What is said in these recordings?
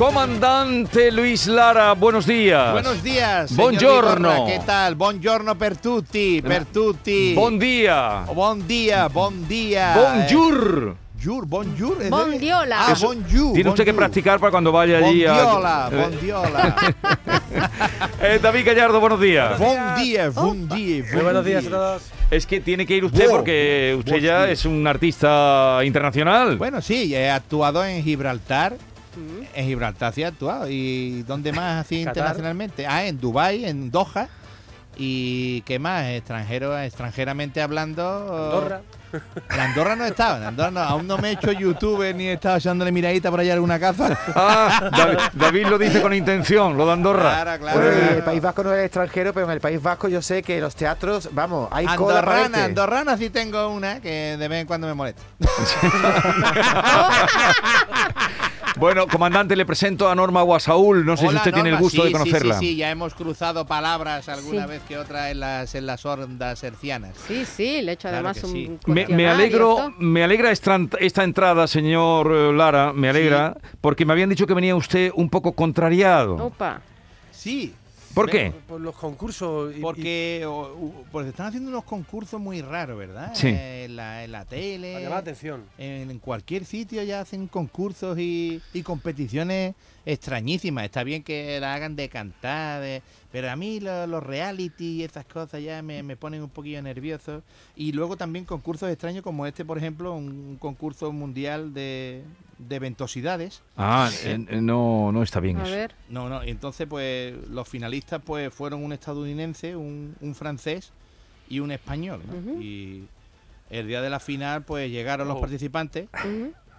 Comandante Luis Lara, buenos días. Buenos días. Buongiorno. ¿Qué tal? Buongiorno per tutti, per tutti. Bon día. Bon día, bon día. Bonjour. Bonjour, bonjour. ¿es de- Bondiola. Ah, bonjour. Tiene usted que bonjour. practicar para cuando vaya allí a... Bondiola, bondiola. Eh, David Gallardo, buenos días. Bon día, bon día. Muy buenos días a todos. Es que tiene que ir usted Wow. porque usted Buenos ya es un artista internacional. Bueno, sí, he actuado en Gibraltar. En Gibraltar sí he actuado. ¿Y dónde más así internacionalmente? Ah, en Dubai, en Doha. ¿Y qué más? Extranjero, extranjeramente hablando. Andorra. En Andorra no he estado, en Andorra no, aún no me he hecho YouTube ni he estado echándole miradita por allá a alguna casa. Ah, David, David lo dice con intención, lo de Andorra. Claro, claro. El País Vasco no es extranjero, pero en el País Vasco yo sé que los teatros, vamos, hay cola para Andorrana, este. andorrana sí tengo una que de vez en cuando me molesta. Bueno, comandante, le presento a Norma Guasaúl. No sé si usted tiene el gusto de Sí, sí, conocerla. Sí, sí, ya hemos cruzado palabras alguna Sí. vez que otra en las, en las ondas hercianas. Sí, sí, le he hecho Claro además un sí. Me, me alegro, me alegra esta, esta entrada, señor eh, Lara, me alegra, porque me habían dicho que venía usted un poco contrariado. Opa. Sí, ¿Por qué? Por los concursos. y- y- porque, o- u- porque están haciendo unos concursos muy raros, ¿verdad? Sí. Eh, En la, en la tele. para llamar la atención. En, en cualquier sitio ya hacen concursos y, y competiciones extrañísimas. Está bien que la hagan de cantar, de- pero a mí lo- los reality y esas cosas ya me, me ponen un poquillo nervioso. Y luego también concursos extraños como este, por ejemplo, un concurso mundial de, de ventosidades. Ah, eh, eh, no, no está bien A eso. ver. No, no, y entonces pues los finalistas pues fueron un estadounidense, un, un francés y un español. Y el día de la final pues llegaron los Oh. participantes.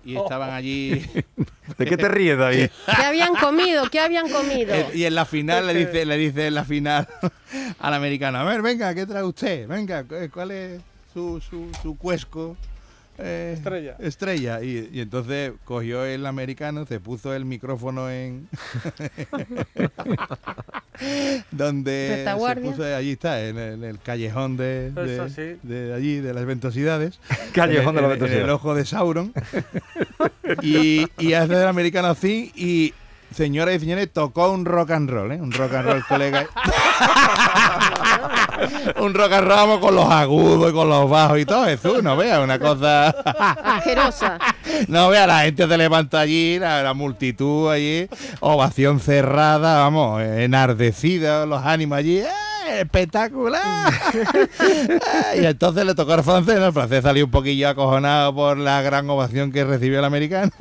Y estaban allí ¿De qué te ríes, David? ¿Qué habían comido? ¿Qué habían comido? Eh, y en la final le dice, le dice en la final al americano, a ver, venga, ¿qué trae usted? Venga, cu- ¿cuál es su, su, su cuesco? Eh, Estrella. Estrella. Y, y entonces cogió el americano, se puso el micrófono en... donde se puso, allí está, en el, en el callejón de, de, Eso sí. de allí, de las ventosidades. Callejón de la En el- en el ojo de Sauron. y, y hace el americano así y, señoras y señores, tocó un rock and roll, ¿eh? Un rock and roll, colega. un rock and roll vamos, con los agudos y con los bajos y todo eso. No vea, una cosa... Asquerosa. No vea, la gente se levanta allí, la, la multitud allí, ovación cerrada, vamos, enardecida, los ánimos allí. ¡eh! ¡Espectacular! y entonces le tocó al francés, ¿no? El francés salió un poquillo acojonado por la gran ovación que recibió el americano.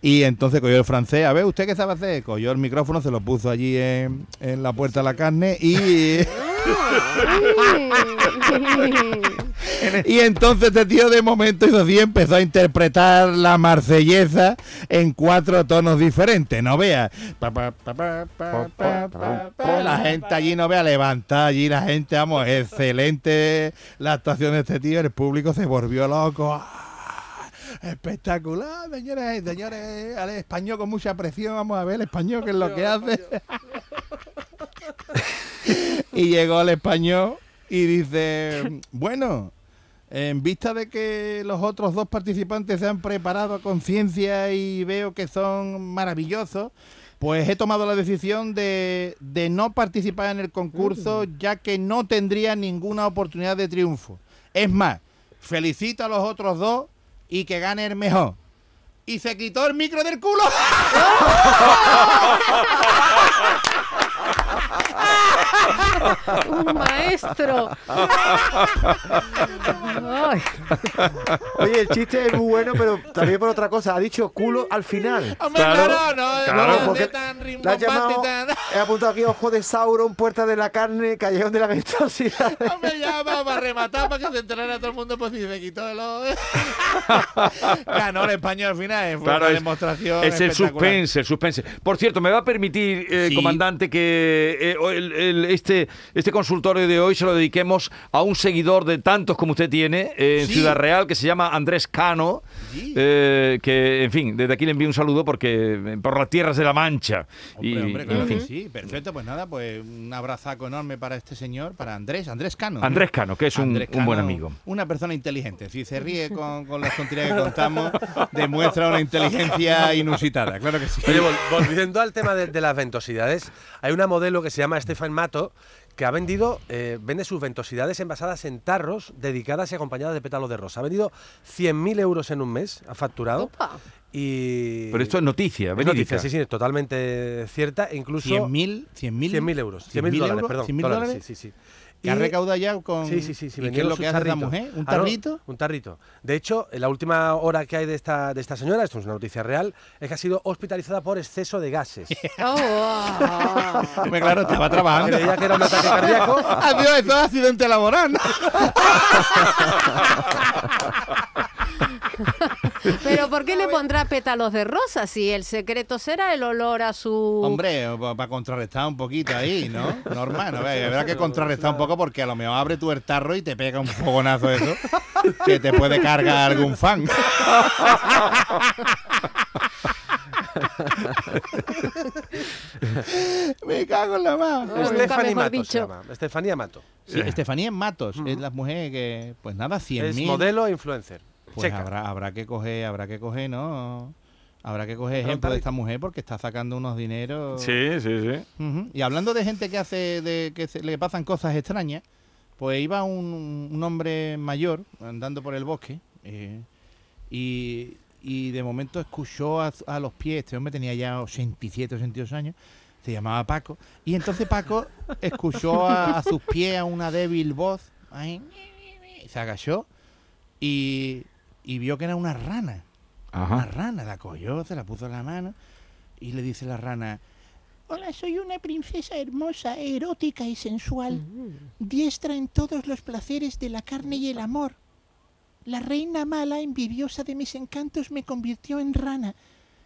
Y entonces cogió el francés, a ver, ¿usted qué sabe hacer? Cogió el micrófono, se lo puso allí en, en la puerta de la carne y... Y entonces este tío de momento hizo así, empezó a interpretar la marsellesa en cuatro tonos diferentes, no vea. Pa, pa, pa, pa, pa, pa, pa, pa. La gente allí no vea, levantada allí la gente, vamos, excelente la actuación de este tío, el público se volvió loco. ¡Ah! Espectacular, señores, señores, al español con mucha presión, vamos a ver el español que es lo que hace. y llegó el español y dice, bueno, en vista de que los otros dos participantes se han preparado a conciencia y veo que son maravillosos, pues he tomado la decisión de, de no participar en el concurso ya que no tendría ninguna oportunidad de triunfo. Es más, felicito a los otros dos y que gane el mejor. Y se quitó el micro del culo. Un maestro. Ay, Oye, el chiste es muy bueno, pero también por otra cosa. Ha dicho culo al final. Hombre, Claro, claro, no, claro, no, porque tan La has llamado, tan- he apuntado aquí Ojo de Sauron, Puerta de la Carne, Callejón de la Ventosidad. Hombre, ya va para rematar para que se enterara todo el mundo pues si se quitó el ojo. Ganó el español al final, eh, fue Claro, una es- demostración Es el suspense, el suspense. Por cierto, me va a permitir, eh, Sí. comandante, que eh, el- el- este, este consultorio de hoy se lo dediquemos a un seguidor de tantos como usted tiene eh, en Sí. Ciudad Real, que se llama Andrés Cano, Sí. eh, que, en fin, desde aquí le envío un saludo porque eh, por las tierras de la Mancha. Hombre, y, hombre, y, claro en que fin. sí, perfecto. Pues nada, pues un abrazaco enorme para este señor, para Andrés, Andrés Cano. ¿no? Andrés Cano, que es un, Andrés un buen Cano, amigo. Una persona inteligente. Si se ríe con, con las tonterías que contamos, demuestra una inteligencia inusitada. Claro que sí. Oye, vol- volviendo al tema de, de las ventosidades, hay una modelo que se llama Stefan Mato que ha vendido, eh, vende sus ventosidades envasadas en tarros dedicadas y acompañadas de pétalos de rosa. Ha vendido 100.000 euros en un mes, ha facturado. Opa. Y Pero esto es noticia, es noticia, sí, sí, es totalmente cierta. e Incluso 100.000 100.000 100.000 euros, 100.000 100.000 dólares, euros, perdón. 100.000 dólares, dólares. Sí, sí, sí. Que ha Y- recaudado ya con. Sí, sí, sí. sí ¿Y qué es lo que hace la mujer? ¿Un Ah, no, tarrito? un tarrito. De hecho, en la última hora que hay de esta, de esta señora, esto es una noticia real, es que ha sido hospitalizada por exceso de gases. Oh, claro, estaba trabajando. Creía que era un ataque cardíaco. Adiós, esto es accidente laboral. Pero ¿por qué le pondrá pétalos de rosa si el secreto será el olor a su... Hombre, para contrarrestar un poquito ahí, ¿no? Normal, ¿no? Habrá que contrarrestar un poco porque a lo mejor abre el tarro y te pega un fogonazo eso que te puede cargar algún fan. Me cago en la mano. nunca Stephanie mejor Mato se dicho. llama. Estefanía Mato. Sí, Estefanía Matos es la mujer que, pues nada, 100.000. Es modelo e influencer. Pues Checa. habrá, habrá que coger, habrá que coger, ¿no? Habrá que coger ejemplo de esta mujer porque está sacando unos dineros. Sí, sí, sí. Y hablando de gente que hace, de que se- le pasan cosas extrañas, pues iba un, un hombre mayor andando por el bosque eh, y, y de momento escuchó a, a los pies, este hombre tenía ya 87, 82 años, se llamaba Paco, y entonces Paco escuchó a, a sus pies a una débil voz, ahí, y se agachó y, y vio que era una rana. Una Ajá. rana, la cogió, se la puso en la mano y le dice la rana, Hola, soy una princesa hermosa, erótica y sensual, diestra en todos los placeres de la carne y el amor. La reina mala, envidiosa de mis encantos, me convirtió en rana.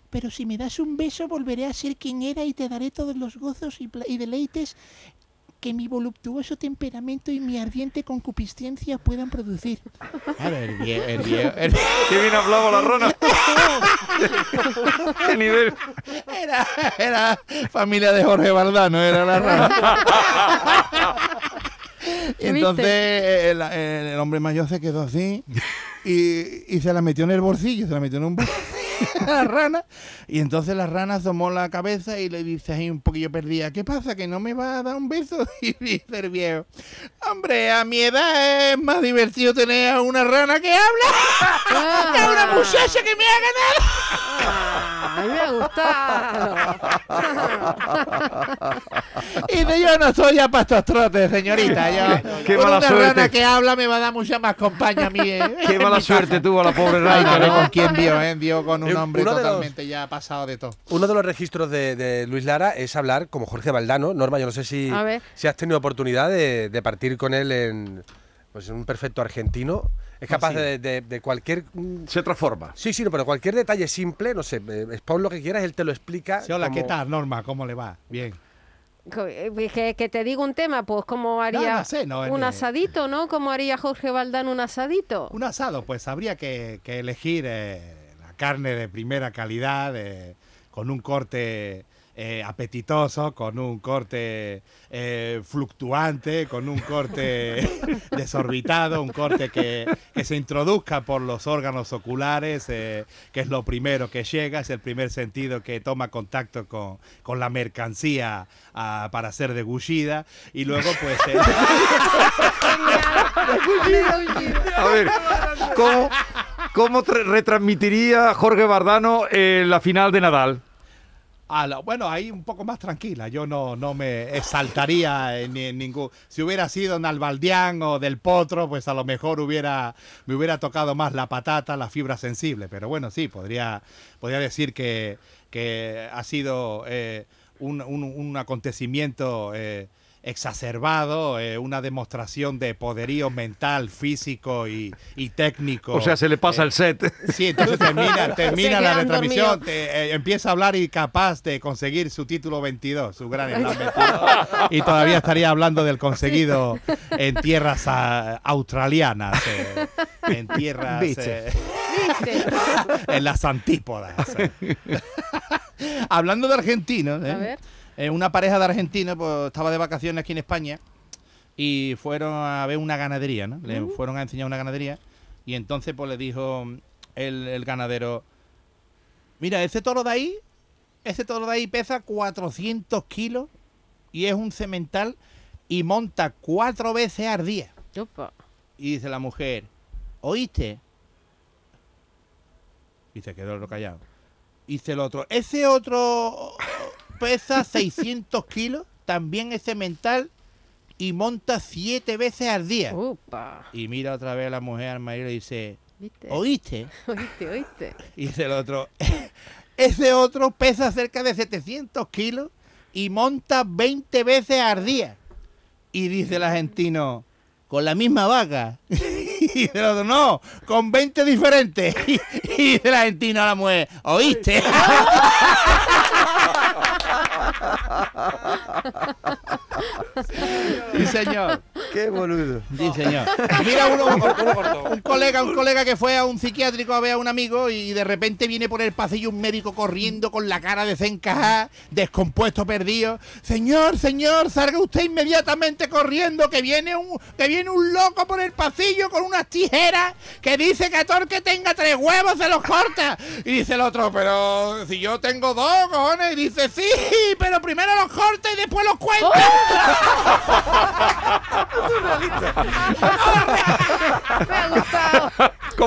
Pero si me das un beso, volveré a ser quien era y te daré todos los gozos y deleites que mi voluptuoso temperamento y mi ardiente concupiscencia puedan producir. A ver, el vie- el vie- el- Qué bien hablaba la rana. Qué nivel. Era, era familia de Jorge Valdano, era la rana. Y entonces el, el- el hombre mayor se quedó así y, y se la metió en el bolsillo, se la metió en un bolsillo a la rana. Y entonces la rana asomó la cabeza y le dice ahí un poquillo perdida, ¿qué pasa? ¿Que no me va a dar un beso? Y dice el viejo, hombre, a mi edad es más divertido tener a una rana que habla que a una muchacha que me ha ganado. A mí me ha gustado. Y dice, yo no soy ya para estos trotes, señorita. Yo, Qué mala una suerte. rana que habla me va a dar mucha más compañía a mí. eh, Qué mala suerte casa. tuvo la pobre rana. no, con quién vio, ¿eh? Vio con un Eh, hombre uno de los- totalmente ya pasado de todo. Uno de los registros de, de Luis Lara es hablar como Jorge Valdano. Norma, yo no sé si, A si has tenido oportunidad de, de partir con él en, pues, en un perfecto argentino. Es capaz de, de- de cualquier... mm, Se transforma. Sí, sí, no, pero cualquier detalle simple, no sé, eh, pon lo que quieras, él te lo explica. Sí, hola, como- ¿qué tal, Norma? ¿Cómo le va? Bien. Que, que te digo un tema, pues como haría no sé, no, un eh, asadito, ¿no? Como haría Jorge Valdán un asadito. Un asado, pues habría que, que elegir eh, la carne de primera calidad, eh, con un corte eh, apetitoso, con un corte eh, fluctuante, con un corte desorbitado, un corte que, que se introduzca por los órganos oculares, eh, que es lo primero que llega, es el primer sentido que toma contacto con, con la mercancía ah, para ser degullida, y luego pues... eh, A ver, ¿cómo, cómo tra- retransmitiría Jorge Bardano eh, la final de Nadal? Bueno, ahí un poco más tranquila. Yo no, no me exaltaría en, en ningún. Si hubiera sido en Albaldián o del Potro, pues a lo mejor hubiera me hubiera tocado más la patata, la fibra sensible. Pero bueno, sí, podría, podría decir que, que ha sido eh, un, un- un acontecimiento eh, exacerbado, eh, una demostración de poderío mental, físico y, y técnico. O sea, se le pasa Eh, el set. Sí, entonces termina, termina la retransmisión, te- eh, empieza a hablar y capaz de conseguir su título 22, su gran slam 22. Y todavía estaría hablando del conseguido en tierras ah, australianas, eh, en tierras... Eh, en las antípodas. Hablando de argentinos, ¿eh? A ver. Eh, una pareja de argentinos pues, estaba de vacaciones aquí en España y fueron a ver una ganadería, ¿no? Le fueron a enseñar una ganadería y entonces pues le dijo el, el ganadero, mira, ese toro de ahí, ese toro de ahí pesa 400 kilos y es un cemental y monta cuatro veces al día. Opa. Y dice la mujer, ¿oíste? Y se quedó el callado. Y dice el otro, ese otro pesa 600 kilos, también es cemental y monta siete veces al día. Opa. Y mira otra vez a la mujer al marido y dice, ¿Viste? ¿oíste? Oíste, oíste. Y dice el otro, ese otro pesa cerca de 700 kilos y monta 20 veces al día. Y dice el argentino, con la misma vaca. Y dice el otro, no, con 20 diferentes. Y, y dice el argentino a la mujer, ¿oíste? Sí, señor. Qué boludo. Sí, señor. Mira uno, un colega, un colega que fue a un psiquiátrico a ver a un amigo y de repente viene por el pasillo un médico corriendo con la cara desencajada, descompuesto, perdido. Señor, señor, salga usted inmediatamente corriendo que viene un que viene un loco por el pasillo con unas tijeras que dice que a todo el que tenga tres huevos se los corta. Y dice el otro, pero si yo tengo dos, cojones. Y dice, sí, pero primero los corta y después los cuenta. Me ha gustado.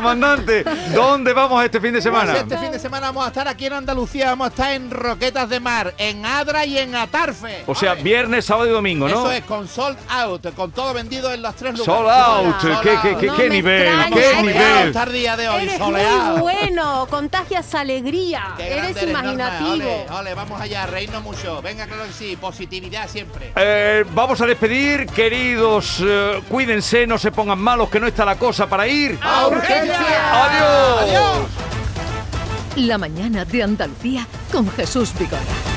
Comandante, ¿dónde vamos este fin de Pues semana? este fin de semana vamos a estar aquí en Andalucía, vamos a estar en Roquetas de Mar, en Adra y en Atarfe. O sea, viernes, sábado y domingo, ¿no? Eso es con sold out, con todo vendido en los tres lugares. Sold out. Sold ¿Qué, qué, out. qué, No qué nivel? extraña, ¿Qué nivel? está el día de hoy, Eres soleado. muy bueno, contagias alegría. Qué Eres Norma. imaginativo. Ole, ole, vamos allá, reírnos mucho. Venga, claro que sí, positividad siempre. Eh, vamos a despedir, queridos. eh, cuídense, no se pongan malos, que no está la cosa para ir. ¡A urgencia! ¡Adiós! ¡Adiós! La mañana de Andalucía con Jesús Vigorra.